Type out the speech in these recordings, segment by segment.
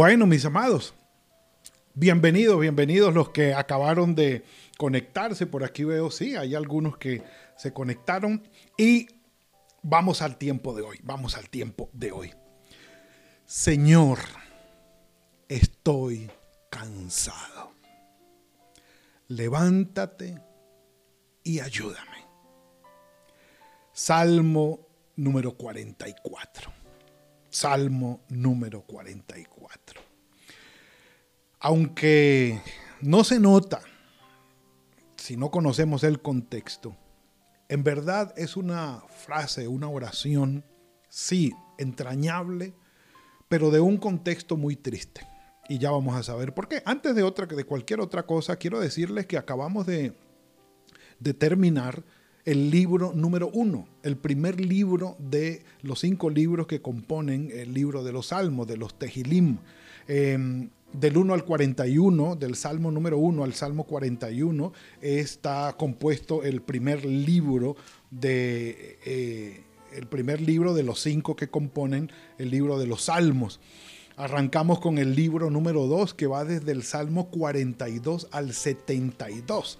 Bueno, mis amados, bienvenidos, bienvenidos los que acabaron de conectarse. Por aquí veo, sí, hay algunos que se conectaron y vamos al tiempo de hoy, vamos al tiempo de hoy. Señor, estoy cansado. Levántate y ayúdame. Salmo número 44. Salmo número 44. Aunque no se nota si no conocemos el contexto, en verdad es una frase, una oración, sí, entrañable, pero de un contexto muy triste. Y ya vamos a saber por qué. Antes de otra, de cualquier otra cosa, quiero decirles que acabamos de, de terminar el libro número uno, el primer libro de los cinco libros que componen el libro de los Salmos, de los Tejilim. Em, del 1 al 41, del Salmo número 1 al Salmo 41, está compuesto el primer libro de... Eh, el primer libro de los cinco que componen el libro de los Salmos. Arrancamos con el libro número 2 que va desde el Salmo 42 al 72.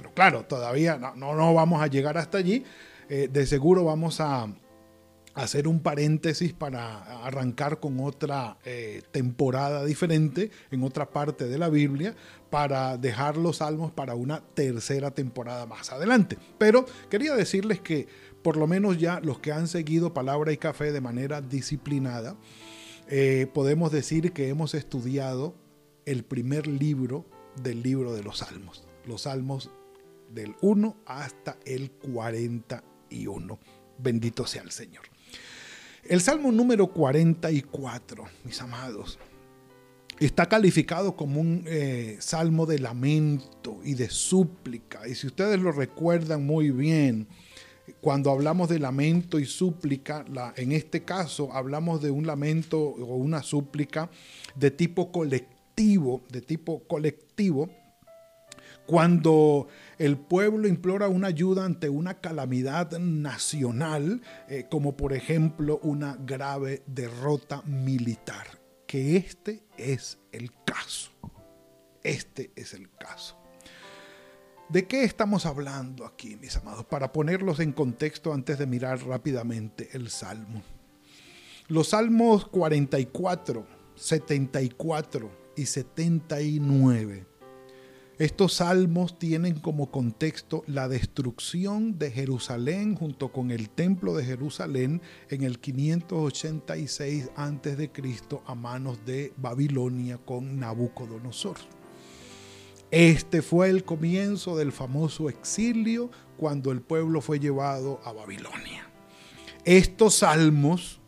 Pero claro, todavía no, no, vamos a llegar hasta allí. Eh, de seguro vamos a, hacer un paréntesis para arrancar con otra eh, temporada diferente en otra parte de la Biblia para dejar los salmos para una tercera temporada más adelante. Pero quería decirles que por lo menos ya los que han seguido Palabra y Café de manera disciplinada, eh, podemos decir que hemos estudiado el primer libro del libro de los salmos. Los salmos del 1 hasta el 41. Bendito sea el Señor. El Salmo número 44, mis amados, está calificado como un eh, salmo de lamento y de súplica. Y si ustedes lo recuerdan muy bien, cuando hablamos de lamento y súplica, en este caso hablamos de un lamento o una súplica de tipo colectivo, de tipo colectivo, cuando el pueblo implora una ayuda ante una calamidad nacional, eh, como por ejemplo una grave derrota militar, que este es el caso. Este es el caso. ¿De qué estamos hablando aquí, mis amados? Para ponerlos en contexto antes de mirar rápidamente el Salmo. Los Salmos 44, 74 y 79 estos salmos tienen como contexto la destrucción de Jerusalén junto con el templo de Jerusalén en el 586 a.C. a manos de Babilonia con Nabucodonosor. Este fue el comienzo del famoso exilio cuando el pueblo fue llevado a Babilonia. Estos salmos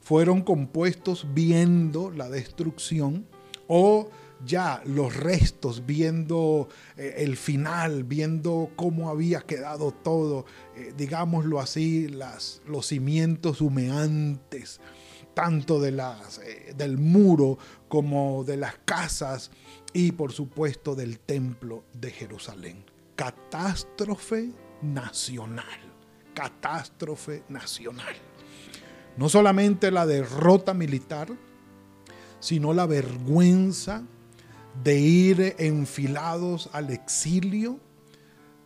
fueron compuestos viendo la destrucción o ya los restos, viendo eh, el final, viendo cómo había quedado todo, eh, digámoslo así, las, los cimientos humeantes, tanto de las, eh, del muro como de las casas y por supuesto del templo de Jerusalén. Catástrofe nacional, catástrofe nacional. No solamente la derrota militar, sino la vergüenza de ir enfilados al exilio,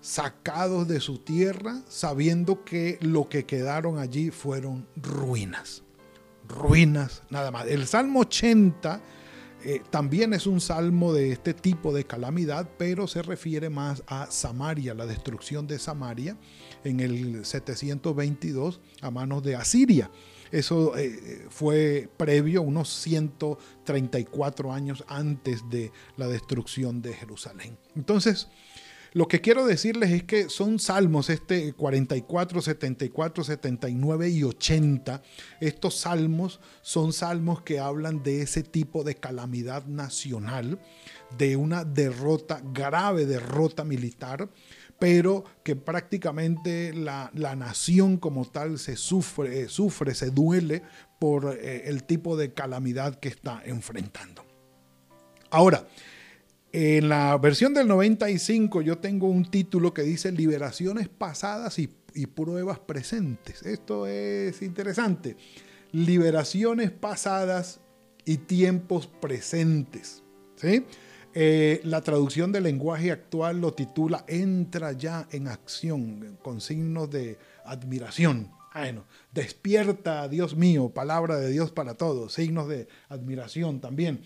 sacados de su tierra, sabiendo que lo que quedaron allí fueron ruinas. Ruinas nada más. El Salmo 80 eh, también es un salmo de este tipo de calamidad, pero se refiere más a Samaria, la destrucción de Samaria en el 722 a manos de Asiria. Eso eh, fue previo, unos 134 años antes de la destrucción de Jerusalén. Entonces, Lo que quiero decirles es que son salmos, este 44, 74, 79 y 80. Estos salmos son salmos que hablan de ese tipo de calamidad nacional, de una derrota, grave derrota militar, pero que prácticamente la, nación como tal se sufre, sufre, se duele por eh, el tipo de calamidad que está enfrentando. Ahora, en la versión del 95 yo tengo un título que dice Liberaciones pasadas y, pruebas presentes. Esto es interesante. Liberaciones pasadas y tiempos presentes. ¿sí? Eh, la traducción del lenguaje actual lo titula Entra ya en acción, con signos de admiración. Bueno, despierta, Dios mío, palabra de Dios para todos, signos de admiración también.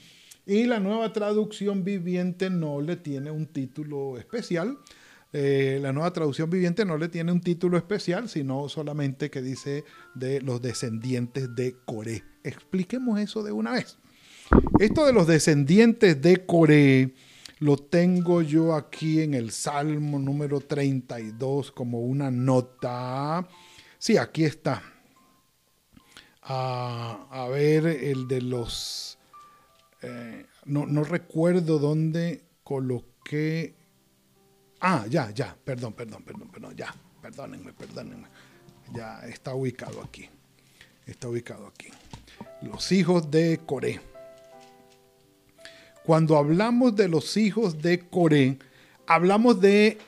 Y la nueva traducción viviente no le tiene un título especial. Eh, la nueva traducción viviente no le tiene un título especial, sino solamente que dice de los descendientes de Coré. Expliquemos eso de una vez. Esto de los descendientes de Coré lo tengo yo aquí en el Salmo número 32 como una nota. Sí, aquí está. A ver, el de los eh, no, recuerdo dónde coloqué. Ah, ya, ya, perdón, perdón, perdón, perdón, ya, perdónenme, perdónenme. Ya está ubicado aquí. Está ubicado aquí. Los hijos de Coré. Cuando hablamos de los hijos de Coré, hablamos de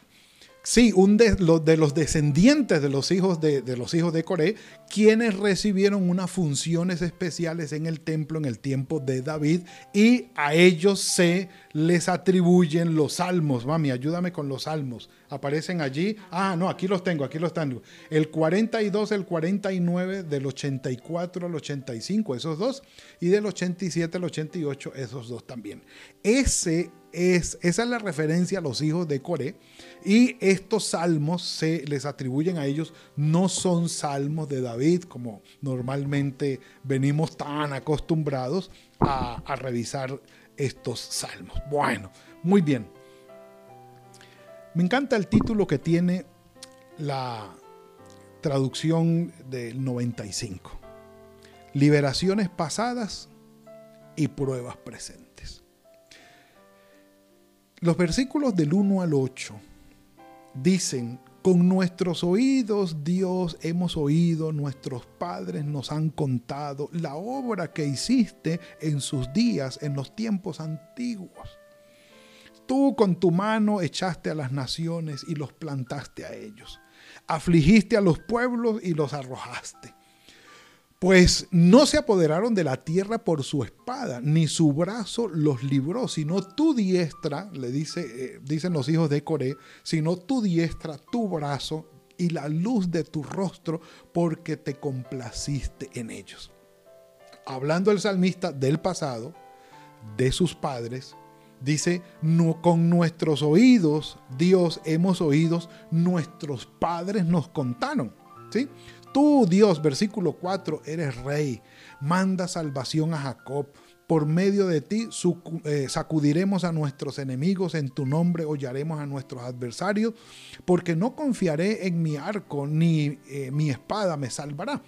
Sí, un de, los descendientes de los hijos de, de, los hijos de Coré, quienes recibieron unas funciones especiales en el templo en el tiempo de David y a ellos se les atribuyen los salmos. Mami, ayúdame con los salmos. Aparecen allí. Ah, no, aquí los tengo, aquí los tengo. El 42, el 49, del 84 al 85, esos dos, y del 87 al 88, esos dos también. Ese es, esa es la referencia a los hijos de Coré. Y estos salmos se les atribuyen a ellos, no son salmos de David, como normalmente venimos tan acostumbrados a, a revisar estos salmos. Bueno, muy bien. Me encanta el título que tiene la traducción del 95. Liberaciones pasadas y pruebas presentes. Los versículos del 1 al 8 dicen, con nuestros oídos, Dios, hemos oído, nuestros padres nos han contado la obra que hiciste en sus días, en los tiempos antiguos. Tú con tu mano echaste a las naciones y los plantaste a ellos. Afligiste a los pueblos y los arrojaste pues no se apoderaron de la tierra por su espada, ni su brazo los libró, sino tu diestra, le dice, eh, dicen los hijos de Coré, sino tu diestra, tu brazo y la luz de tu rostro, porque te complaciste en ellos. Hablando el salmista del pasado, de sus padres, dice, no, con nuestros oídos, Dios hemos oído, nuestros padres nos contaron. ¿sí? Tú, Dios, versículo 4, eres rey. Manda salvación a Jacob. Por medio de ti eh, sacudiremos a nuestros enemigos, en tu nombre hollaremos a nuestros adversarios, porque no confiaré en mi arco, ni eh, mi espada me salvará.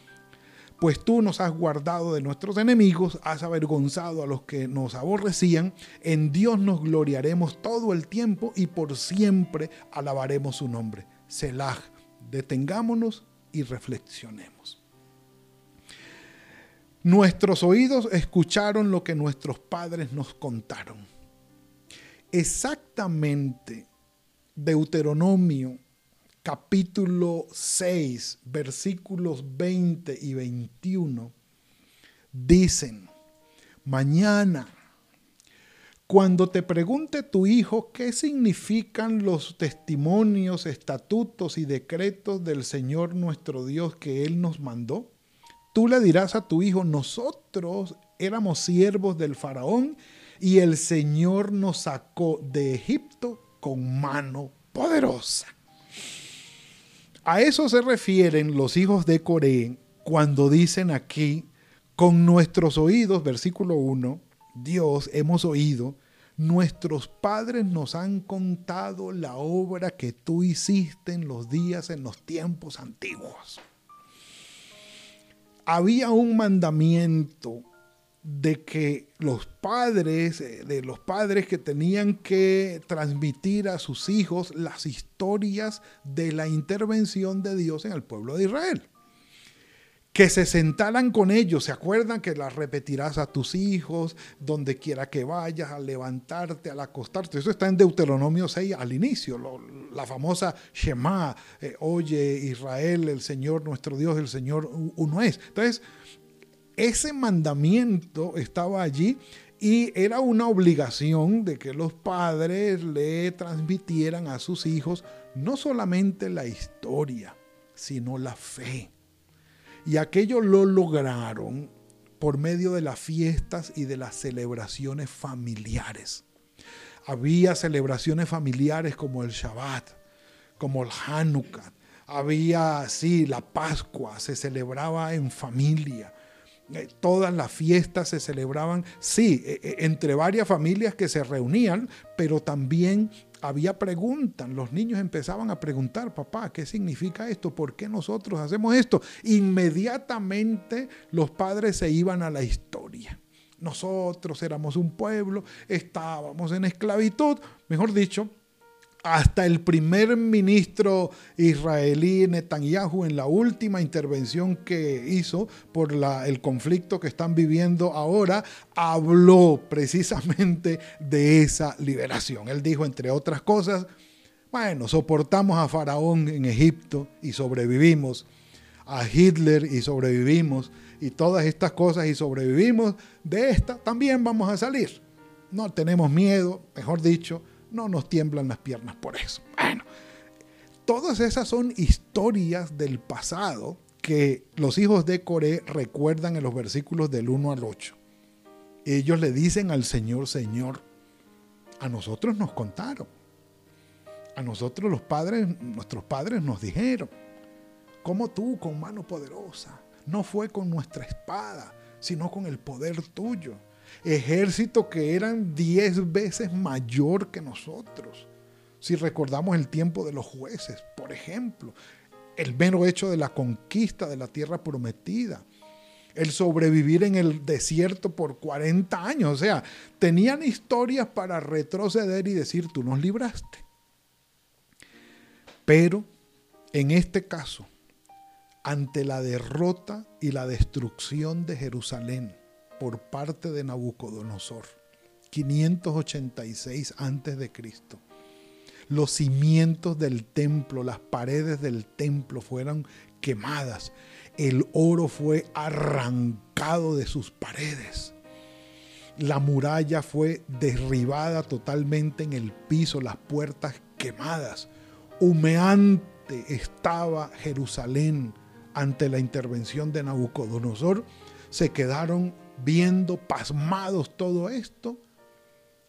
Pues tú nos has guardado de nuestros enemigos, has avergonzado a los que nos aborrecían, en Dios nos gloriaremos todo el tiempo y por siempre alabaremos su nombre. Selah, detengámonos y reflexionemos. Nuestros oídos escucharon lo que nuestros padres nos contaron. Exactamente Deuteronomio capítulo 6, versículos 20 y 21 dicen, mañana cuando te pregunte tu hijo qué significan los testimonios, estatutos y decretos del Señor nuestro Dios que Él nos mandó, tú le dirás a tu hijo, nosotros éramos siervos del faraón y el Señor nos sacó de Egipto con mano poderosa. A eso se refieren los hijos de Coré cuando dicen aquí, con nuestros oídos, versículo 1, Dios hemos oído, Nuestros padres nos han contado la obra que tú hiciste en los días, en los tiempos antiguos. Había un mandamiento de que los padres, eh, de los padres que tenían que transmitir a sus hijos las historias de la intervención de Dios en el pueblo de Israel que se sentaran con ellos. ¿Se acuerdan que las repetirás a tus hijos, donde quiera que vayas, al levantarte, al acostarte? Eso está en Deuteronomio 6 al inicio, la famosa Shema, eh, oye Israel, el Señor nuestro Dios, el Señor uno es. Entonces, ese mandamiento estaba allí y era una obligación de que los padres le transmitieran a sus hijos no solamente la historia, sino la fe y aquello lo lograron por medio de las fiestas y de las celebraciones familiares. Había celebraciones familiares como el Shabbat, como el Hanukkah. Había, sí, la Pascua, se celebraba en familia. Eh, todas las fiestas se celebraban, sí, e, e, entre varias familias que se reunían, pero también había preguntas, los niños empezaban a preguntar, papá, ¿qué significa esto? ¿Por qué nosotros hacemos esto? Inmediatamente los padres se iban a la historia. Nosotros éramos un pueblo, estábamos en esclavitud, mejor dicho, hasta el primer ministro israelí Netanyahu en la última intervención que hizo por el conflicto que están viviendo ahora, habló precisamente de esa liberación. Él dijo, entre otras cosas, bueno, soportamos a Faraón en Egipto y sobrevivimos, a Hitler y sobrevivimos, y todas estas cosas y sobrevivimos, de esta también vamos a salir. No tenemos miedo, mejor dicho, no nos tiemblan las piernas por eso. Bueno, todas esas son historias del pasado que los hijos de Coré recuerdan en los versículos del 1 al 8. Ellos le dicen al Señor, Señor, a nosotros nos contaron. A nosotros los padres, nuestros padres nos dijeron, como tú con mano poderosa, no fue con nuestra espada, sino con el poder tuyo ejército que eran diez veces mayor que nosotros. Si recordamos el tiempo de los jueces, por ejemplo, el mero hecho de la conquista de la tierra prometida, el sobrevivir en el desierto por 40 años, o sea, tenían historias para retroceder y decir, tú nos libraste. Pero en este caso, ante la derrota y la destrucción de Jerusalén, por parte de Nabucodonosor, 586 a.C. Los cimientos del templo, las paredes del templo fueron quemadas. El oro fue arrancado de sus paredes. La muralla fue derribada totalmente en el piso, las puertas quemadas. Humeante estaba Jerusalén ante la intervención de Nabucodonosor. Se quedaron viendo pasmados todo esto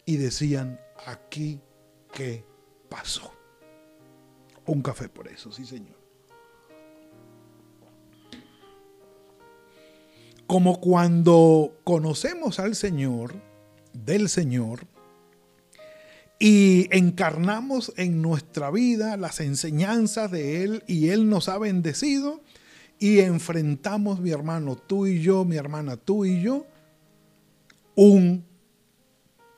y decían, aquí qué pasó. Un café por eso, sí señor. Como cuando conocemos al Señor, del Señor, y encarnamos en nuestra vida las enseñanzas de Él y Él nos ha bendecido, y enfrentamos, mi hermano, tú y yo, mi hermana, tú y yo, un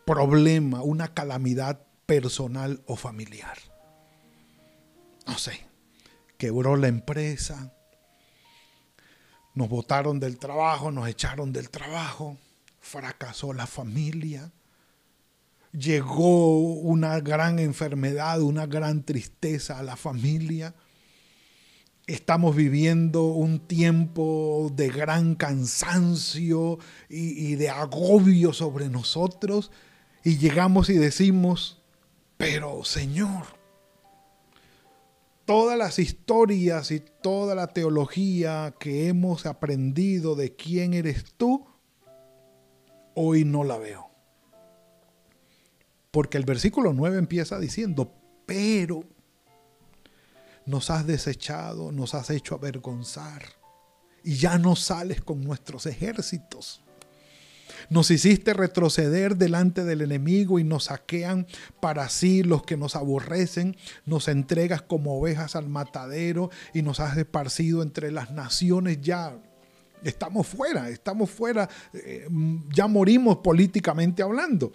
problema, una calamidad personal o familiar. No sé, quebró la empresa, nos botaron del trabajo, nos echaron del trabajo, fracasó la familia, llegó una gran enfermedad, una gran tristeza a la familia estamos viviendo un tiempo de gran cansancio y, de agobio sobre nosotros y llegamos y decimos, pero Señor, todas las historias y toda la teología que hemos aprendido de quién eres tú, hoy no la veo. Porque el versículo 9 empieza diciendo, pero nos has desechado, nos has hecho avergonzar y ya no sales con nuestros ejércitos. Nos hiciste retroceder delante del enemigo y nos saquean para sí los que nos aborrecen. Nos entregas como ovejas al matadero y nos has esparcido entre las naciones ya. Estamos fuera, estamos fuera, eh, ya morimos políticamente hablando.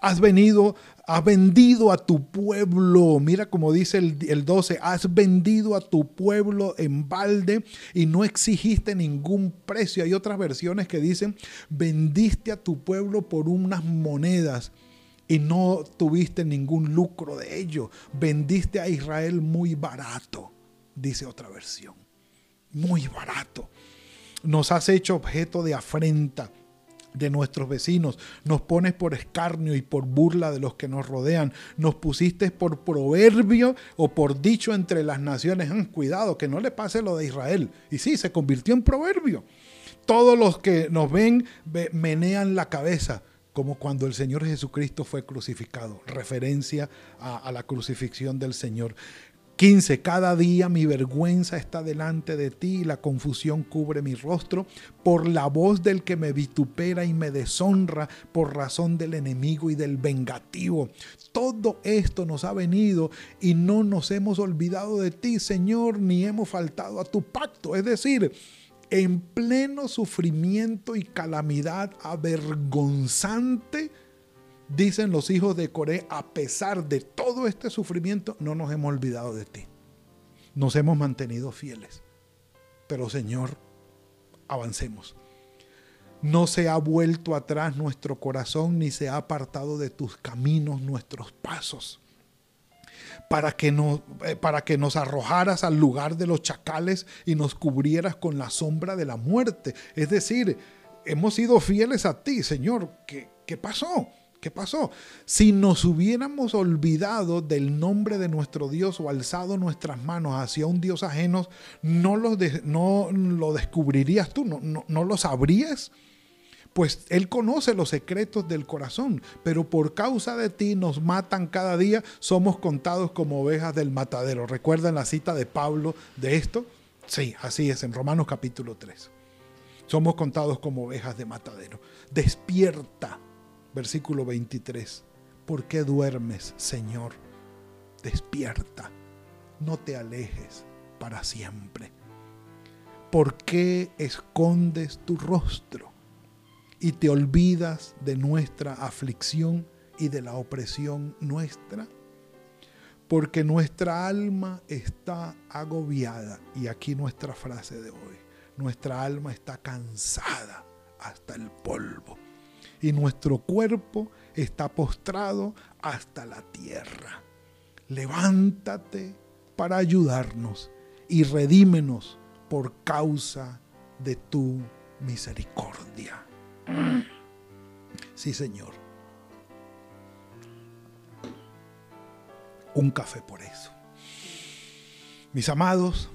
Has venido, has vendido a tu pueblo. Mira como dice el, el 12, has vendido a tu pueblo en balde y no exigiste ningún precio. Hay otras versiones que dicen, vendiste a tu pueblo por unas monedas y no tuviste ningún lucro de ello. Vendiste a Israel muy barato, dice otra versión. Muy barato. Nos has hecho objeto de afrenta de nuestros vecinos, nos pones por escarnio y por burla de los que nos rodean, nos pusiste por proverbio o por dicho entre las naciones, mm, cuidado, que no le pase lo de Israel. Y sí, se convirtió en proverbio. Todos los que nos ven menean la cabeza, como cuando el Señor Jesucristo fue crucificado, referencia a, a la crucifixión del Señor. 15. Cada día mi vergüenza está delante de ti y la confusión cubre mi rostro por la voz del que me vitupera y me deshonra por razón del enemigo y del vengativo. Todo esto nos ha venido y no nos hemos olvidado de ti, Señor, ni hemos faltado a tu pacto. Es decir, en pleno sufrimiento y calamidad avergonzante, Dicen los hijos de Coré, a pesar de todo este sufrimiento, no nos hemos olvidado de ti. Nos hemos mantenido fieles. Pero Señor, avancemos. No se ha vuelto atrás nuestro corazón ni se ha apartado de tus caminos nuestros pasos. Para que, nos, eh, para que nos arrojaras al lugar de los chacales y nos cubrieras con la sombra de la muerte. Es decir, hemos sido fieles a ti, Señor. ¿Qué, qué pasó? ¿Qué pasó? Si nos hubiéramos olvidado del nombre de nuestro Dios o alzado nuestras manos hacia un Dios ajeno, ¿no lo, no lo descubrirías tú? ¿No, no, lo sabrías? Pues Él conoce los secretos del corazón, pero por causa de ti nos matan cada día, somos contados como ovejas del matadero. ¿Recuerdan la cita de Pablo de esto? Sí, así es, en Romanos capítulo 3. Somos contados como ovejas de matadero. Despierta Versículo 23. ¿Por qué duermes, Señor? Despierta, no te alejes para siempre. ¿Por qué escondes tu rostro y te olvidas de nuestra aflicción y de la opresión nuestra? Porque nuestra alma está agobiada. Y aquí nuestra frase de hoy. Nuestra alma está cansada hasta el polvo y nuestro cuerpo está postrado hasta la tierra. Levántate para ayudarnos y redímenos por causa de tu misericordia. Sí, Señor. Un café por eso. Mis amados,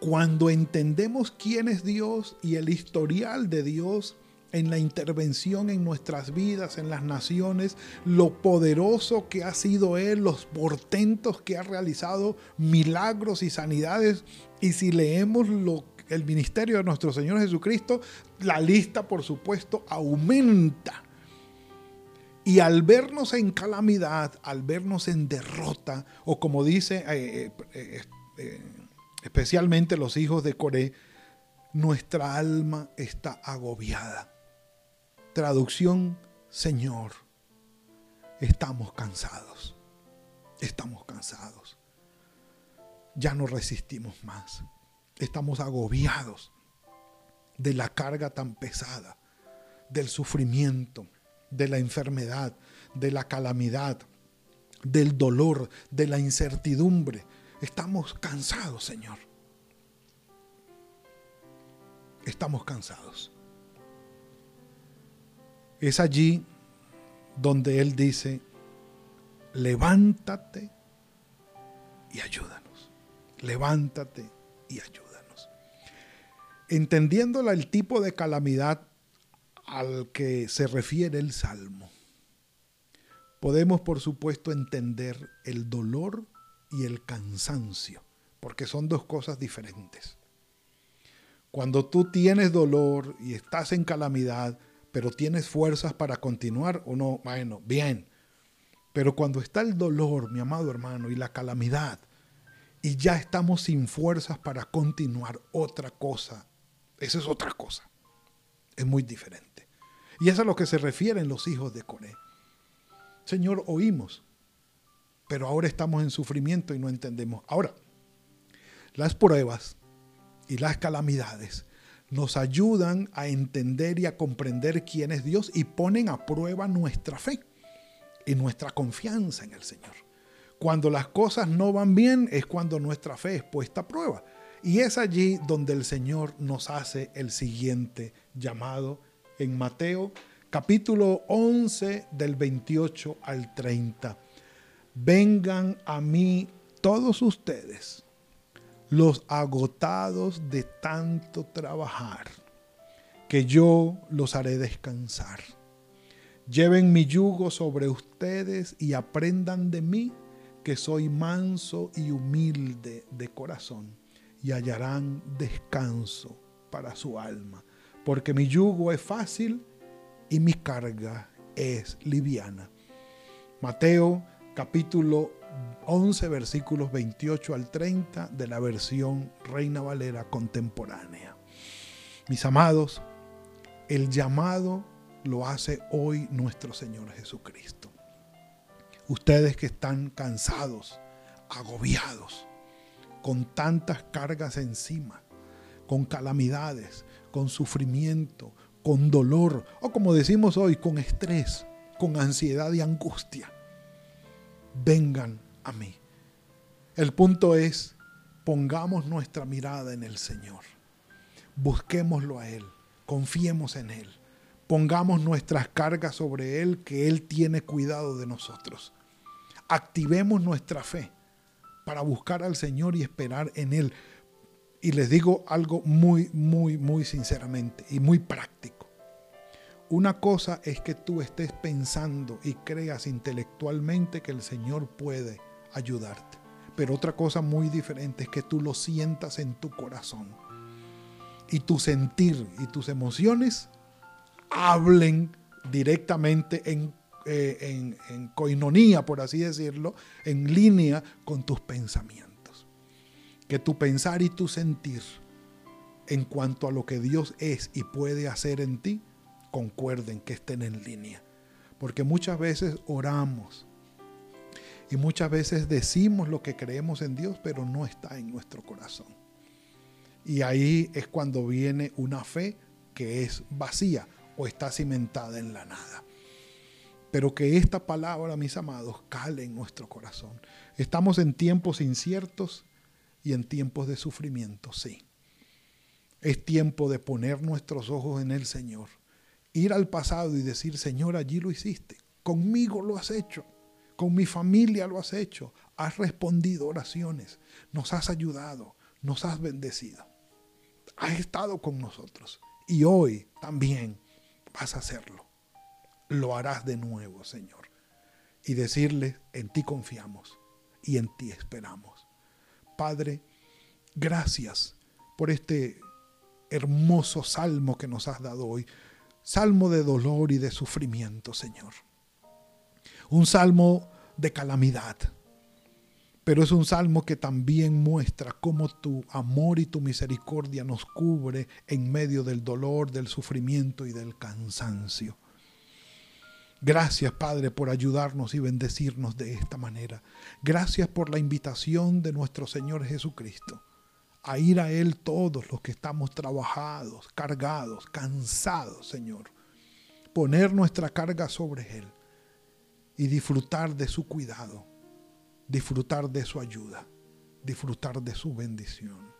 cuando entendemos quién es Dios y el historial de Dios, en la intervención en nuestras vidas, en las naciones, lo poderoso que ha sido Él, los portentos que ha realizado, milagros y sanidades. Y si leemos el ministerio de nuestro Señor Jesucristo, la lista, por supuesto, aumenta. Y al vernos en calamidad, al vernos en derrota, o como dice eh, eh, eh, especialmente los hijos de Coré, nuestra alma está agobiada. Traducción, Señor, estamos cansados, estamos cansados. Ya no resistimos más. Estamos agobiados de la carga tan pesada, del sufrimiento, de la enfermedad, de la calamidad, del dolor, de la incertidumbre. Estamos cansados, Señor. Estamos cansados. Es allí donde Él dice, levántate y ayúdanos. Levántate y ayúdanos. Entendiéndola el tipo de calamidad al que se refiere el Salmo, podemos por supuesto entender el dolor y el cansancio, porque son dos cosas diferentes. Cuando tú tienes dolor y estás en calamidad, pero tienes fuerzas para continuar o no, bueno, bien. Pero cuando está el dolor, mi amado hermano, y la calamidad, y ya estamos sin fuerzas para continuar otra cosa, esa es otra cosa. Es muy diferente. Y eso es a lo que se refieren los hijos de Coré. Señor, oímos, pero ahora estamos en sufrimiento y no entendemos. Ahora, las pruebas y las calamidades nos ayudan a entender y a comprender quién es Dios y ponen a prueba nuestra fe y nuestra confianza en el Señor. Cuando las cosas no van bien es cuando nuestra fe es puesta a prueba. Y es allí donde el Señor nos hace el siguiente llamado en Mateo capítulo 11 del 28 al 30. Vengan a mí todos ustedes los agotados de tanto trabajar, que yo los haré descansar. Lleven mi yugo sobre ustedes y aprendan de mí, que soy manso y humilde de corazón, y hallarán descanso para su alma, porque mi yugo es fácil y mi carga es liviana. Mateo capítulo 11 versículos 28 al 30 de la versión Reina Valera contemporánea. Mis amados, el llamado lo hace hoy nuestro Señor Jesucristo. Ustedes que están cansados, agobiados, con tantas cargas encima, con calamidades, con sufrimiento, con dolor, o como decimos hoy, con estrés, con ansiedad y angustia vengan a mí. El punto es, pongamos nuestra mirada en el Señor. Busquémoslo a Él, confiemos en Él. Pongamos nuestras cargas sobre Él, que Él tiene cuidado de nosotros. Activemos nuestra fe para buscar al Señor y esperar en Él. Y les digo algo muy, muy, muy sinceramente y muy práctico. Una cosa es que tú estés pensando y creas intelectualmente que el Señor puede ayudarte. Pero otra cosa muy diferente es que tú lo sientas en tu corazón. Y tu sentir y tus emociones hablen directamente en, eh, coinonía, por así decirlo, en línea con tus pensamientos. Que tu pensar y tu sentir en cuanto a lo que Dios es y puede hacer en ti concuerden, que estén en línea. Porque muchas veces oramos y muchas veces decimos lo que creemos en Dios, pero no está en nuestro corazón. Y ahí es cuando viene una fe que es vacía o está cimentada en la nada. Pero que esta palabra, mis amados, cale en nuestro corazón. Estamos en tiempos inciertos y en tiempos de sufrimiento, sí. Es tiempo de poner nuestros ojos en el Señor ir al pasado y decir, Señor, allí lo hiciste, conmigo lo has hecho, con mi familia lo has hecho, has respondido oraciones, nos has ayudado, nos has bendecido, has estado con nosotros y hoy también vas a hacerlo. Lo harás de nuevo, Señor. Y decirle, en ti confiamos y en ti esperamos. Padre, gracias por este hermoso salmo que nos has dado hoy salmo de dolor y de sufrimiento, Señor. Un salmo de calamidad, pero es un salmo que también muestra cómo tu amor y tu misericordia nos cubre en medio del dolor, del sufrimiento y del cansancio. Gracias, Padre, por ayudarnos y bendecirnos de esta manera. Gracias por la invitación de nuestro Señor Jesucristo a ir a Él todos los que estamos trabajados, cargados, cansados, Señor. Poner nuestra carga sobre Él y disfrutar de su cuidado, disfrutar de su ayuda, disfrutar de su bendición.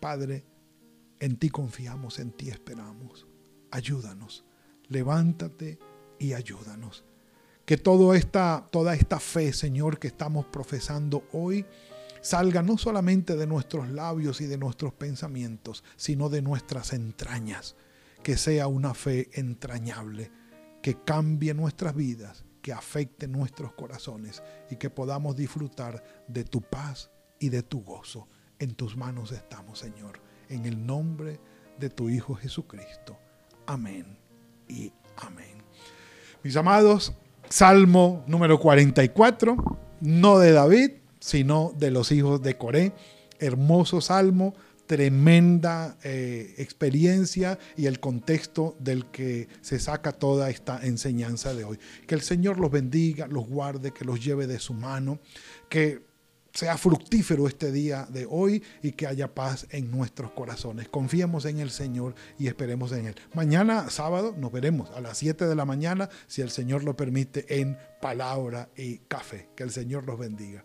Padre, en ti confiamos, en ti esperamos. Ayúdanos, levántate y ayúdanos. Que toda esta, toda esta fe, Señor, que estamos profesando hoy, salga no solamente de nuestros labios y de nuestros pensamientos, sino de nuestras entrañas. Que sea una fe entrañable, que cambie nuestras vidas, que afecte nuestros corazones y que podamos disfrutar de tu paz y de tu gozo. En tus manos estamos, Señor, en el nombre de tu Hijo Jesucristo. Amén y amén. Mis amados, Salmo número 44, no de David, sino de los hijos de Coré. Hermoso salmo, tremenda eh, experiencia y el contexto del que se saca toda esta enseñanza de hoy. Que el Señor los bendiga, los guarde, que los lleve de su mano, que sea fructífero este día de hoy y que haya paz en nuestros corazones. Confiemos en el Señor y esperemos en Él. Mañana sábado nos veremos a las 7 de la mañana, si el Señor lo permite, en palabra y café. Que el Señor los bendiga.